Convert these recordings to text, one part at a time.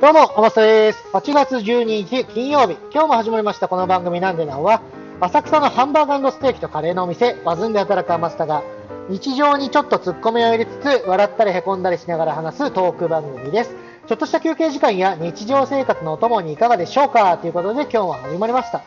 どうも、おまさです。8月12日金曜日、今日も始まりましたこの番組なんでなおは、浅草のハンバーガーステーキとカレーのお店、バズンで働くアマスタが、日常にちょっと突っ込みを入れつつ、笑ったり凹んだりしながら話すトーク番組です。ちょっとした休憩時間や日常生活のお供にいかがでしょうか？ということで今日は始まりました。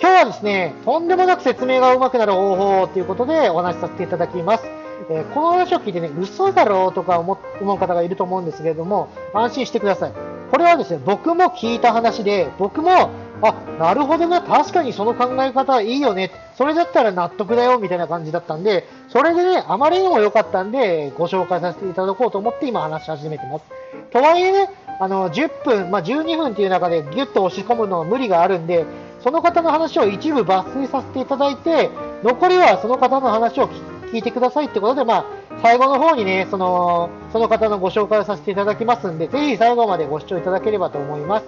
今日はですね、とんでもなく説明が上手くなる方法ということでお話しさせていただきます。えーこの話を聞いてね、嘘だろうとか思う方がいると思うんですけれども、安心してください。これはですね、僕も聞いた話で、僕も、あ、なるほどな、確かにその考え方いいよね、それだったら納得だよ、みたいな感じだったんで、それでね、あまりにも良かったんで、ご紹介させていただこうと思って今話し始めてます。とはいえね、あの、10分、まあ、12分っていう中でギュッと押し込むのは無理があるんで、その方の話を一部抜粋させていただいて、残りはその方の話を聞聞いてくださいってことで、まあ、最後の方にね、その、その方のご紹介をさせていただきますんで、ぜひ最後までご視聴いただければと思います。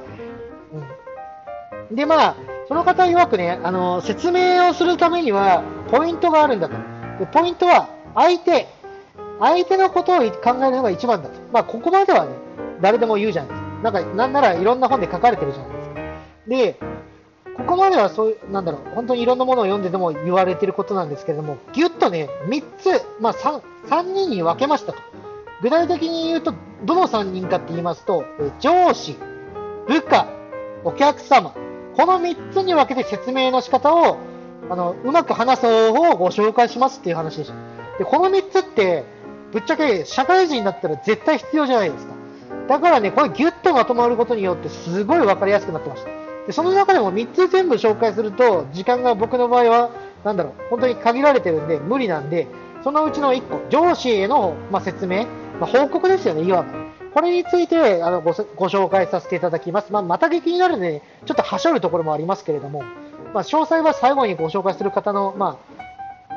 うん。で、まあ、その方曰くね、あの、説明をするためには、ポイントがあるんだと。でポイントは、相手。相手のことを考えるのが一番だと。まあ、ここまではね、誰でも言うじゃないですか。なんか、なんならいろんな本で書かれてるじゃないですか。で、ここまではそういう、なんだろう、本当にいろんなものを読んででも言われてることなんですけれども、ぎゅっとね、3つ、まあ3、3人に分けましたと。具体的に言うと、どの3人かって言いますと、上司、部下、お客様、この3つに分けて説明の仕方を、あの、うまく話す方法をご紹介しますっていう話でした。で、この3つって、ぶっちゃけ社会人だったら絶対必要じゃないですか。だからね、これギュッとまとまることによってすごい分かりやすくなってました。でその中でも3つ全部紹介すると、時間が僕の場合は、なだろう、本当に限られてるんで、無理なんで、そのうちの1個、上司への、まあ、説明、まあ、報告ですよね、いわば。これについてあのご紹介させていただきます。まあ、また劇になるので、ちょっとはしょるところもありますけれども、まあ、詳細は最後にご紹介する方の、まあ、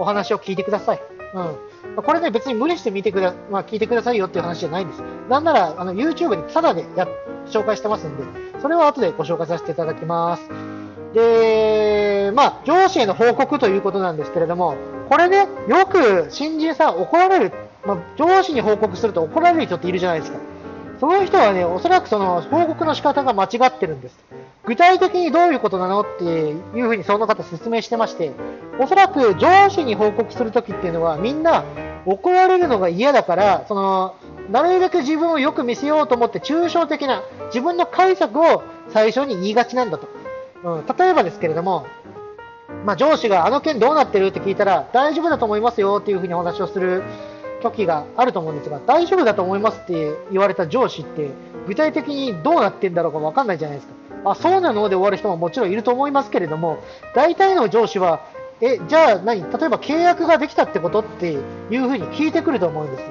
お話を聞いてください。うん。まあこれね、別に無理して見てくだ、まあ、聞いてくださいよっていう話じゃないんです。なんなら、あの、YouTube にタダでや、紹介してますんで、それは後でご紹介させていただきます。で、まあ、上司への報告ということなんですけれども、これね、よく新人さん怒られる、まあ、上司に報告すると怒られる人っているじゃないですか。その人はね、おそらくその報告の仕方が間違ってるんです。具体的にどういうことなのっていうふうにその方説明してまして、おそらく上司に報告するときっていうのはみんな怒られるのが嫌だから、その、なるべく自分をよく見せようと思って抽象的な自分の解釈を最初に言いがちなんだと。うん、例えばですけれども、まあ、上司があの件どうなってるって聞いたら大丈夫だと思いますよっていうふうにお話をする時があると思うんですが大丈夫だと思いますって言われた上司って具体的にどうなってんだろうか分かんないじゃないですか。あそうなので終わる人ももちろんいると思いますけれども大体の上司はえじゃあ何？例えば契約ができたってことっていうふうに聞いてくると思うんです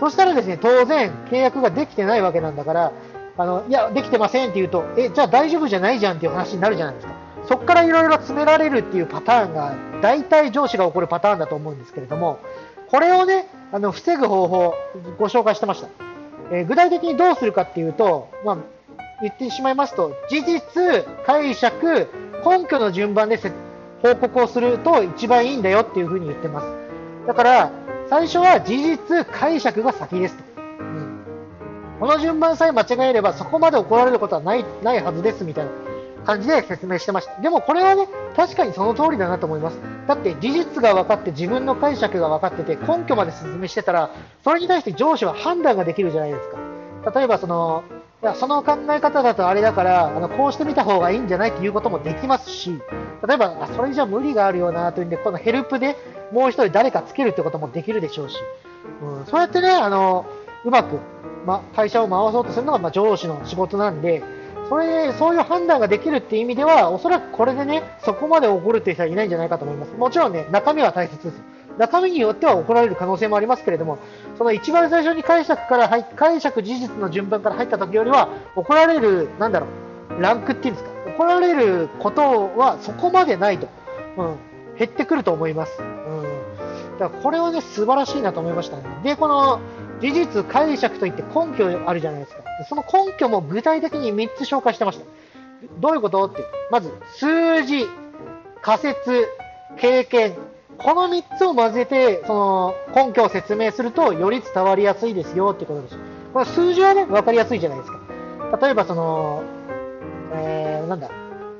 そしたらですね当然契約ができてないわけなんだからあのいやできてませんって言うとえじゃあ大丈夫じゃないじゃんっていう話になるじゃないですか。そこからいろいろ詰められるっていうパターンが大体上司が起こるパターンだと思うんですけれどもこれをねあの防ぐ方法ご紹介してました、えー具体的にどうするかっていうと、まあ、言ってしまいますと事実、解釈、根拠の順番で報告をすると一番いいんだよっていうふうに言ってます。だから最初は事実、解釈が先ですと、うんこの順番さえ間違えればそこまで怒られることはないないはずですみたいな感じで説明してました。でもこれはね、確かにその通りだなと思います。だって事実が分かって自分の解釈が分かってて根拠まで説明してたら、それに対して上司は判断ができるじゃないですか。例えばその、いやその考え方だとあれだから、あのこうしてみた方がいいんじゃないっていうこともできますし、例えば、あそれじゃ無理があるよなというんで、このヘルプでもう一人誰かつけるってこともできるでしょうし、うん、そうやってね、あの、うまく、ま、会社を回そうとするのが、ま、上司の仕事なんで、それでそういう判断ができるっていう意味では、おそらくこれでね、そこまで怒るっていう人はいないんじゃないかと思います。もちろんね、中身は大切です。中身によっては怒られる可能性もありますけれども、その一番最初に解釈から入解釈事実の順番から入った時よりは、怒られる、なんだろう、ランクっていうんですか、怒られることはそこまでないと、うん、減ってくると思います。うん、だからこれはね、素晴らしいなと思いましたね。で、この事実、解釈といって根拠あるじゃないですか。その根拠も具体的に3つ紹介してました。どういうことって、まず、数字、仮説、経験、この3つを混ぜて、その根拠を説明すると、より伝わりやすいですよってことです。この数字はね、分かりやすいじゃないですか。例えばその、えー、なんだ、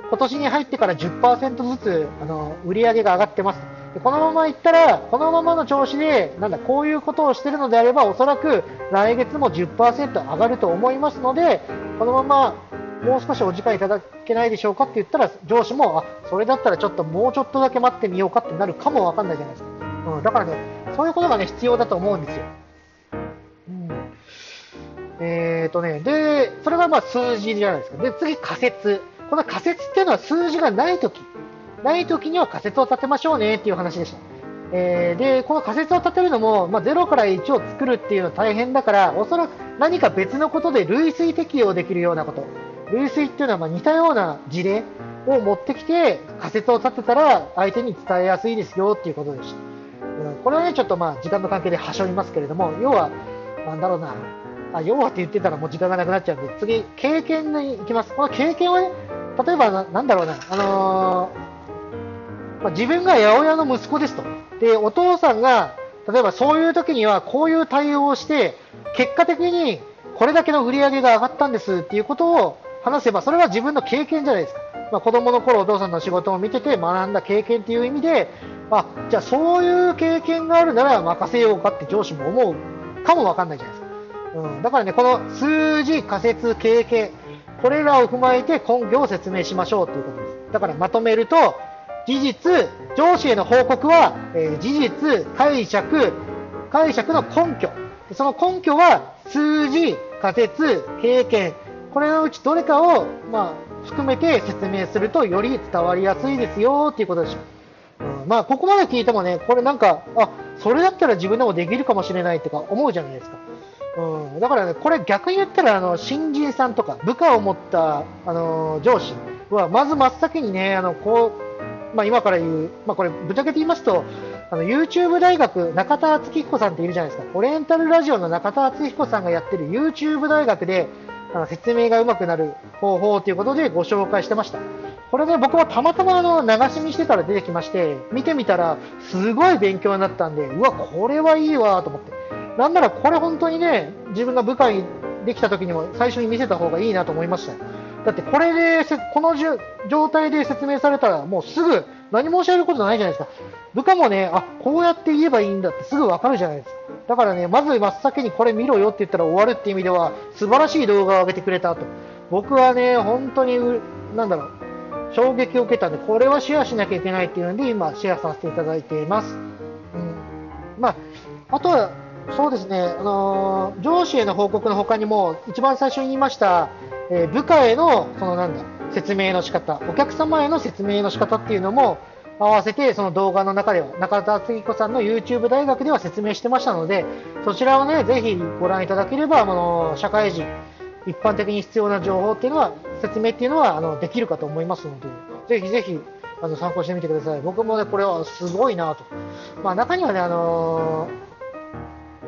今年に入ってから10%ずつあの売り上げが上がってます。でこのままいったら、このままの調子で、なんだ、こういうことをしているのであれば、おそらく来月も10%上がると思いますので、このままもう少しお時間いただけないでしょうかって言ったら、上司も、あ、それだったらちょっともうちょっとだけ待ってみようかってなるかもわかんないじゃないですか。うん、だからね、そういうことがね、必要だと思うんですよ。うんえーとね、で、それがまあ数字じゃないですか。で、次仮説。この仮説っていうのは数字がないとき、ないときには仮説を立てましょうねっていう話でした。えー、で、この仮説を立てるのも、まあ、0から1を作るっていうのは大変だから、おそらく何か別のことで類推適用できるようなこと。類推っていうのはま似たような事例を持ってきて仮説を立てたら相手に伝えやすいですよっていうことでした。うん、これはね、ちょっとまあ時間の関係ではしょりますけれども、要は、なんだろうな、あ、要はって言ってたらもう時間がなくなっちゃうんで、次、経験に行きます。この経験はね、例えばな、なんだろうな、あのー、まあ、自分が八百屋の息子ですと。で、お父さんが、例えばそういう時にはこういう対応をして、結果的にこれだけの売り上げが上がったんですっていうことを話せば、それは自分の経験じゃないですか。まあ、子供の頃お父さんの仕事を見てて学んだ経験っていう意味で、あ、じゃあそういう経験があるなら任せようかって上司も思うかもわかんないじゃないですか。うん、だからね、この数字、仮説、経験、これらを踏まえて根拠を説明しましょうということです。だからまとめると、事実、上司への報告は、えー、事実、解釈、解釈の根拠。その根拠は数字、仮説、経験。これのうちどれかを、まあ、含めて説明するとより伝わりやすいですよっていうことでしょ。うん、まあ、ここまで聞いてもね、これなんか、あ、それだったら自分でもできるかもしれないってか思うじゃないですか。うん、だからね、これ逆に言ったら、あの、新人さんとか、部下を持った、あの、上司は、まず真っ先にね、あの、こう、まあ今から言う、まあこれ、ぶっちゃけて言いますと、あの、YouTube 大学、中田敦彦さんっているじゃないですか。オリエンタルラジオの中田敦彦さんがやってる YouTube 大学で、あの説明が上手くなる方法ということでご紹介してました。これね、僕はたまたまあの流し見してたら出てきまして、見てみたら、すごい勉強になったんで、うわ、これはいいわと思って。なんならこれ本当にね、自分が部下にできた時にも最初に見せた方がいいなと思いました。だってこれで、この状態で説明されたらもうすぐ何も教えることないじゃないですか。部下もね、あ、こうやって言えばいいんだってすぐわかるじゃないですか。だからね、まず真っ先にこれ見ろよって言ったら終わるっていう意味では素晴らしい動画を上げてくれたと。僕はね、本当に、なんだろう、衝撃を受けたんで、これはシェアしなきゃいけないっていうので今シェアさせていただいています。うん。まあ、あとは、そうですね、あのー、上司への報告の他にも、一番最初に言いました、えー、部下への、そのなんだ、説明の仕方、お客様への説明の仕方っていうのも、合わせてその動画の中では、中田敦彦さんの YouTube 大学では説明してましたので、そちらをね、ぜひご覧いただければ、あの、社会人、一般的に必要な情報っていうのは、説明っていうのは、あの、できるかと思いますので、ぜひぜひ、あの、参考してみてください。僕もね、これはすごいなと。まあ、中にはね、あのー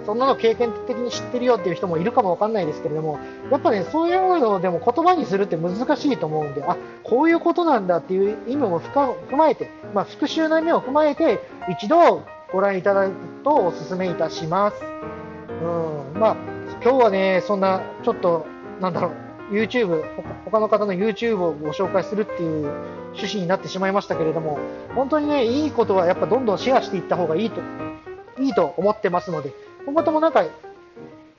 そんなの経験的に知ってるよっていう人もいるかもわかんないですけれども、やっぱね、そういうのでも言葉にするって難しいと思うんで、あ、こういうことなんだっていう意味も踏まえて、まあ、復習の意味を踏まえて、一度ご覧いただくとお勧めいたします。うん、まあ、今日はね、そんな、ちょっと、なんだろう、YouTube、他の方の YouTube をご紹介するっていう趣旨になってしまいましたけれども、本当にね、いいことはやっぱどんどんシェアしていった方がいいと、いいと思ってますので、今後ともなんか、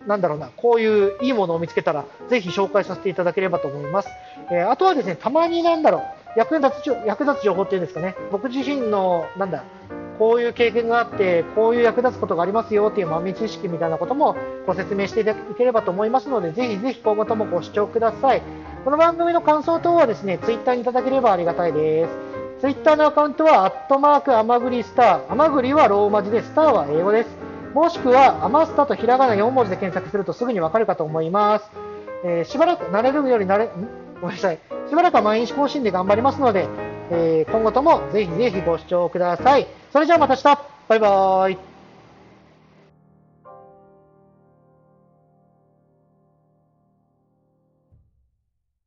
なんだろうな、こういういいものを見つけたら、ぜひ紹介させていただければと思います。えー、あとはですね、たまになんだろう、役立つ役立つ情報っていうんですかね、僕自身の、なんだ、こういう経験があって、こういう役立つことがありますよっていう豆知識みたいなこともご説明していただければと思いますので、ぜひぜひ今後ともご視聴ください。この番組の感想等はですね、ツイッターにいただければありがたいです。ツイッターのアカウントは、アットマーク、アマグリスター。アマグリはローマ字で、スターは英語です。もしくは、アマスタとひらがな4文字で検索するとすぐにわかるかと思います。えー、しばらく慣れるより慣れ、ごめんなさい。しばらくは毎日更新で頑張りますので、えー、今後ともぜひぜひご視聴ください。それじゃあまた明日バイバーイ